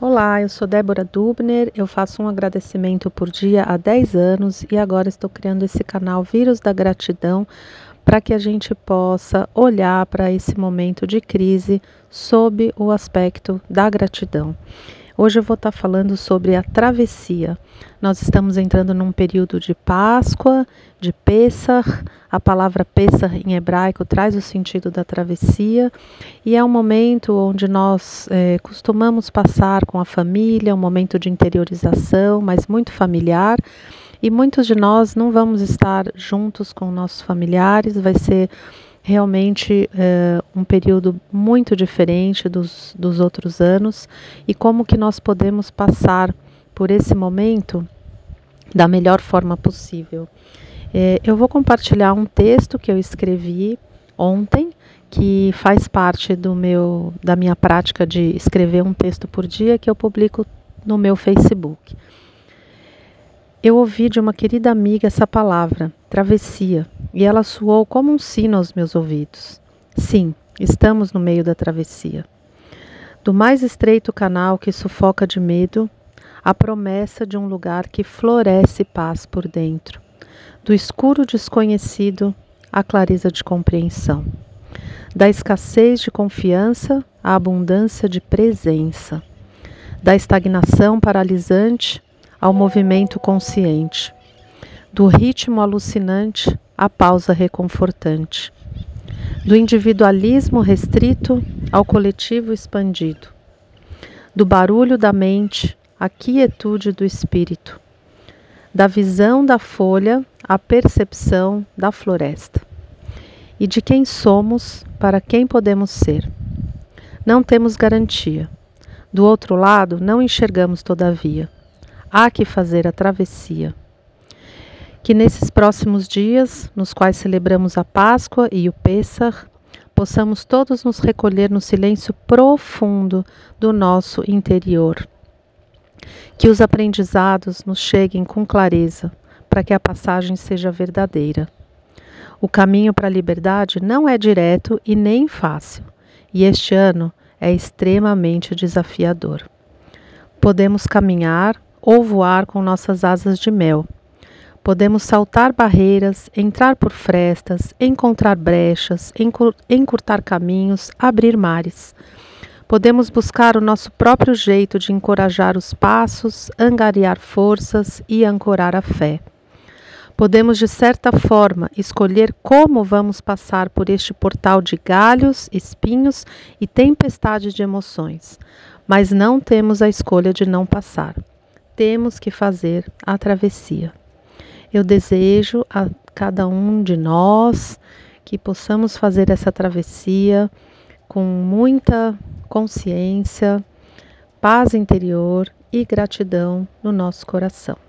Olá, eu sou Débora Dubner, eu faço um agradecimento por dia há 10 anos e agora estou criando esse canal Vírus da Gratidão para que a gente possa olhar para esse momento de crise sob o aspecto da gratidão. Hoje eu vou estar falando sobre a travessia. Nós estamos entrando num período de Páscoa, de Pessah. A palavra Pessah em hebraico traz o sentido da travessia e é um momento onde nós é, costumamos passar com a família, um momento de interiorização, mas muito familiar. E muitos de nós não vamos estar juntos com nossos familiares, vai ser realmente é, um período muito diferente dos, dos outros anos e como que nós podemos passar por esse momento da melhor forma possível. É, eu vou compartilhar um texto que eu escrevi ontem, que faz parte do meu, da minha prática de escrever um texto por dia, que eu publico no meu Facebook. Eu ouvi de uma querida amiga essa palavra, travessia, e ela soou como um sino aos meus ouvidos. Sim, estamos no meio da travessia. Do mais estreito canal que sufoca de medo, a promessa de um lugar que floresce paz por dentro. Do escuro desconhecido, a clareza de compreensão. Da escassez de confiança, à abundância de presença. Da estagnação paralisante ao movimento consciente. Do ritmo alucinante a pausa reconfortante, do individualismo restrito ao coletivo expandido, do barulho da mente à quietude do espírito, da visão da folha à percepção da floresta, e de quem somos para quem podemos ser. Não temos garantia. Do outro lado, não enxergamos, todavia. Há que fazer a travessia. Que nesses próximos dias, nos quais celebramos a Páscoa e o Pêssar, possamos todos nos recolher no silêncio profundo do nosso interior. Que os aprendizados nos cheguem com clareza, para que a passagem seja verdadeira. O caminho para a liberdade não é direto e nem fácil, e este ano é extremamente desafiador. Podemos caminhar ou voar com nossas asas de mel Podemos saltar barreiras, entrar por frestas, encontrar brechas, encurtar caminhos, abrir mares. Podemos buscar o nosso próprio jeito de encorajar os passos, angariar forças e ancorar a fé. Podemos, de certa forma, escolher como vamos passar por este portal de galhos, espinhos e tempestades de emoções, mas não temos a escolha de não passar. Temos que fazer a travessia. Eu desejo a cada um de nós que possamos fazer essa travessia com muita consciência, paz interior e gratidão no nosso coração.